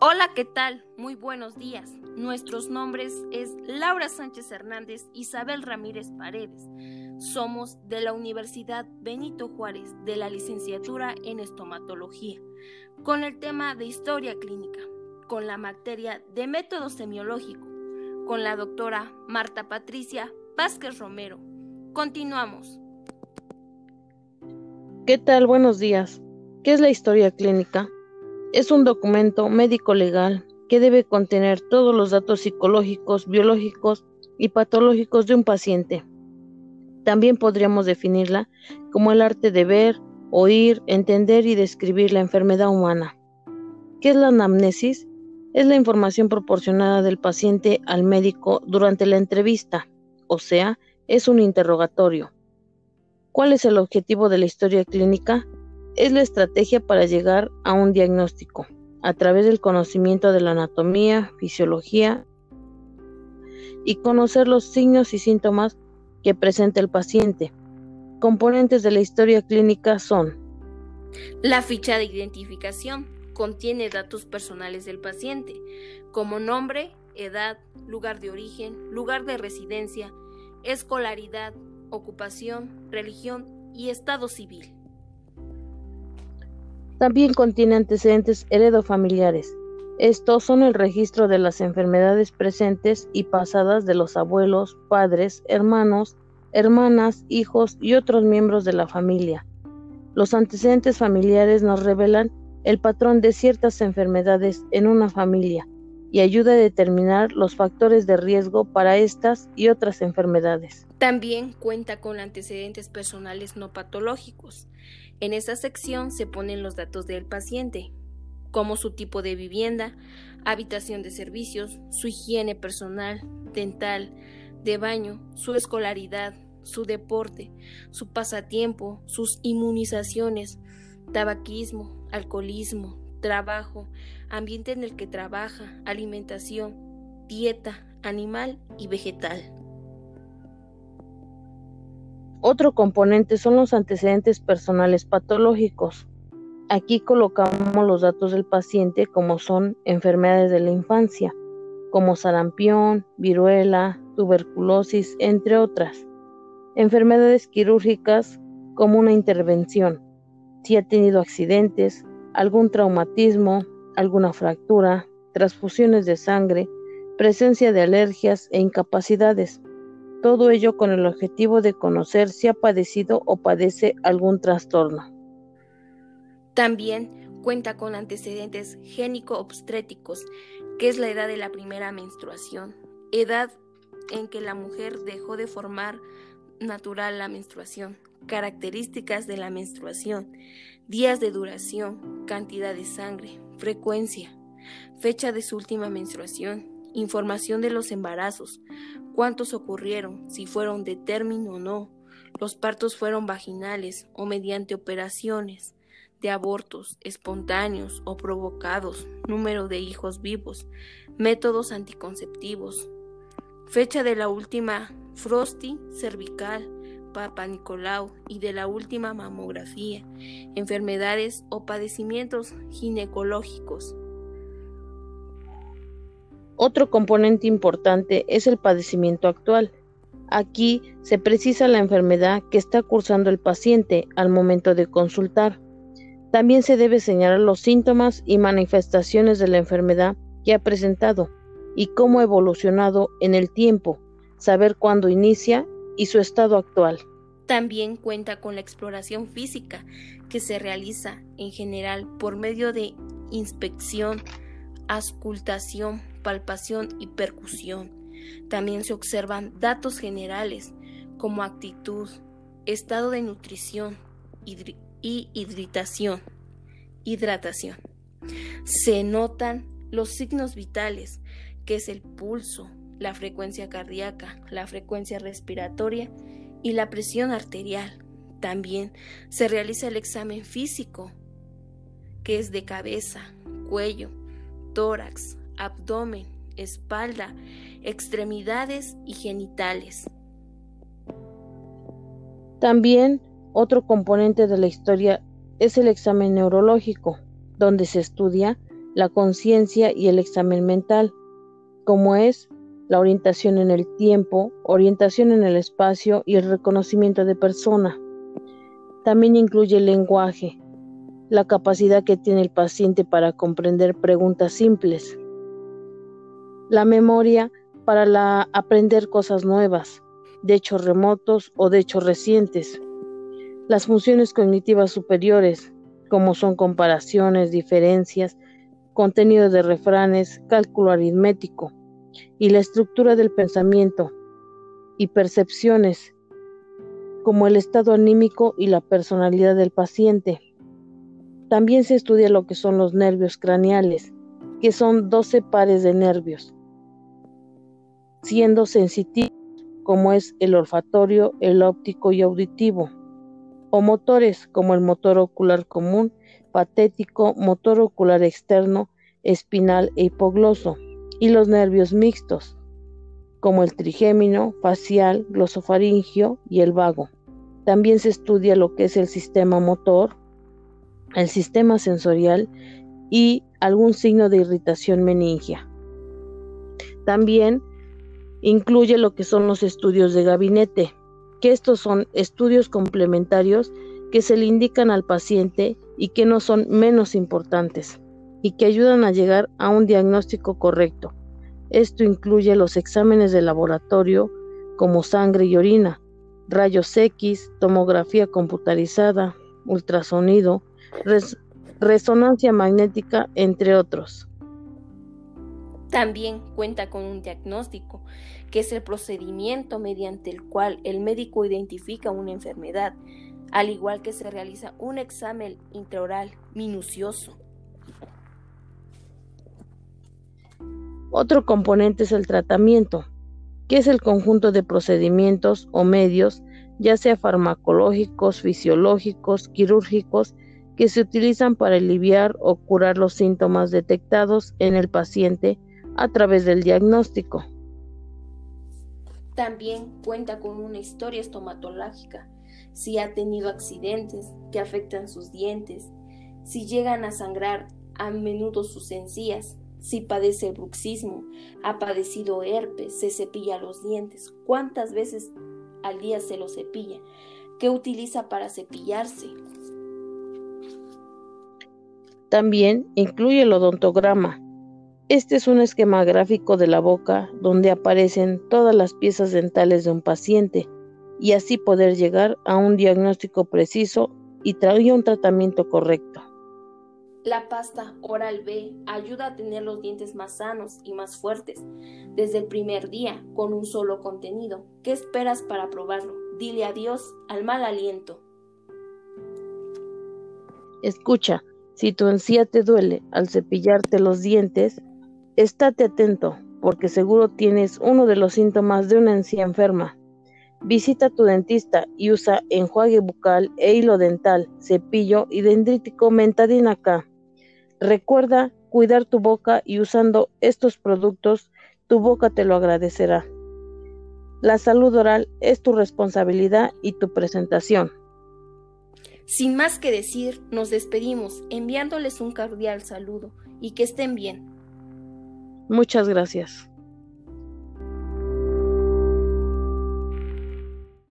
Hola, ¿qué tal? Muy buenos días. Nuestros nombres es Laura Sánchez Hernández, Isabel Ramírez Paredes. Somos de la Universidad Benito Juárez, de la licenciatura en estomatología, con el tema de historia clínica, con la materia de método semiológico, con la doctora Marta Patricia Vázquez Romero. Continuamos. ¿Qué tal? Buenos días. ¿Qué es la historia clínica? Es un documento médico-legal que debe contener todos los datos psicológicos, biológicos y patológicos de un paciente. También podríamos definirla como el arte de ver, oír, entender y describir la enfermedad humana. ¿Qué es la anamnesis? Es la información proporcionada del paciente al médico durante la entrevista, o sea, es un interrogatorio. ¿Cuál es el objetivo de la historia clínica? Es la estrategia para llegar a un diagnóstico a través del conocimiento de la anatomía, fisiología y conocer los signos y síntomas que presenta el paciente. Componentes de la historia clínica son la ficha de identificación. Contiene datos personales del paciente, como nombre, edad, lugar de origen, lugar de residencia, escolaridad, ocupación, religión y estado civil. También contiene antecedentes heredofamiliares. Estos son el registro de las enfermedades presentes y pasadas de los abuelos, padres, hermanos, hermanas, hijos y otros miembros de la familia. Los antecedentes familiares nos revelan el patrón de ciertas enfermedades en una familia y ayuda a determinar los factores de riesgo para estas y otras enfermedades. También cuenta con antecedentes personales no patológicos. En esta sección se ponen los datos del paciente, como su tipo de vivienda, habitación de servicios, su higiene personal, dental, de baño, su escolaridad, su deporte, su pasatiempo, sus inmunizaciones, tabaquismo, alcoholismo, trabajo, ambiente en el que trabaja, alimentación, dieta, animal y vegetal. Otro componente son los antecedentes personales patológicos. Aquí colocamos los datos del paciente como son enfermedades de la infancia, como sarampión, viruela, tuberculosis, entre otras. Enfermedades quirúrgicas como una intervención, si ha tenido accidentes, algún traumatismo, alguna fractura, transfusiones de sangre, presencia de alergias e incapacidades. Todo ello con el objetivo de conocer si ha padecido o padece algún trastorno. También cuenta con antecedentes génico-obstétricos, que es la edad de la primera menstruación, edad en que la mujer dejó de formar natural la menstruación, características de la menstruación, días de duración, cantidad de sangre, frecuencia, fecha de su última menstruación, información de los embarazos, cuántos ocurrieron, si fueron de término o no, los partos fueron vaginales o mediante operaciones, de abortos espontáneos o provocados, número de hijos vivos, métodos anticonceptivos, fecha de la última Frosty cervical, Papa Nicolau y de la última mamografía, enfermedades o padecimientos ginecológicos. Otro componente importante es el padecimiento actual. Aquí se precisa la enfermedad que está cursando el paciente al momento de consultar. También se debe señalar los síntomas y manifestaciones de la enfermedad que ha presentado y cómo ha evolucionado en el tiempo, saber cuándo inicia y su estado actual. También cuenta con la exploración física que se realiza en general por medio de inspección, auscultación, palpación y percusión. También se observan datos generales como actitud, estado de nutrición y hidratación. hidratación. Se notan los signos vitales, que es el pulso, la frecuencia cardíaca, la frecuencia respiratoria y la presión arterial. También se realiza el examen físico, que es de cabeza, cuello, tórax, abdomen, espalda, extremidades y genitales. También otro componente de la historia es el examen neurológico, donde se estudia la conciencia y el examen mental, como es la orientación en el tiempo, orientación en el espacio y el reconocimiento de persona. También incluye el lenguaje, la capacidad que tiene el paciente para comprender preguntas simples, la memoria para aprender cosas nuevas, de hechos remotos o de hechos recientes, las funciones cognitivas superiores, como son comparaciones, diferencias, contenido de refranes, cálculo aritmético, y la estructura del pensamiento y percepciones, como el estado anímico y la personalidad del paciente. También se estudia lo que son los nervios craneales, que son 12 pares de nervios, siendo sensitivos como es el olfatorio, el óptico y auditivo, o motores como el motor ocular común, patético, motor ocular externo, espinal e hipogloso y los nervios mixtos, como el trigémino, facial, glosofaringio y el vago. También se estudia lo que es el sistema motor, el sistema sensorial y algún signo de irritación meningia. También incluye lo que son los estudios de gabinete, que estos son estudios complementarios que se le indican al paciente y que no son menos importantes y que ayudan a llegar a un diagnóstico correcto. Esto incluye los exámenes de laboratorio como sangre y orina, rayos X, tomografía computarizada, ultrasonido, resonancia magnética, entre otros. También cuenta con un diagnóstico, que es el procedimiento mediante el cual el médico identifica una enfermedad, al igual que se realiza un examen intraoral minucioso Otro componente es el tratamiento, que es el conjunto de procedimientos o medios, ya sea farmacológicos, fisiológicos, quirúrgicos, que se utilizan para aliviar o curar los síntomas detectados en el paciente a través del diagnóstico. También cuenta con una historia estomatológica, si ha tenido accidentes que afectan sus dientes, si llegan a sangrar a menudo sus encías, si padece bruxismo, ha padecido herpes, se cepilla los dientes, cuántas veces al día se lo cepilla, qué utiliza para cepillarse. También incluye el odontograma. Este es un esquema gráfico de la boca donde aparecen todas las piezas dentales de un paciente y así poder llegar a un diagnóstico preciso y traer un tratamiento correcto. La pasta Oral B ayuda a tener los dientes más sanos y más fuertes desde el primer día con un solo contenido. ¿Qué esperas para probarlo? Dile adiós al mal aliento. Escucha, si tu encía te duele al cepillarte los dientes, estate atento porque seguro tienes uno de los síntomas de una encía enferma. Visita a tu dentista y usa enjuague bucal e hilo dental, cepillo y dendrítico mentadina K. Recuerda cuidar tu boca y usando estos productos tu boca te lo agradecerá. La salud oral es tu responsabilidad y tu presentación. Sin más que decir, nos despedimos enviándoles un cordial saludo y que estén bien. Muchas gracias.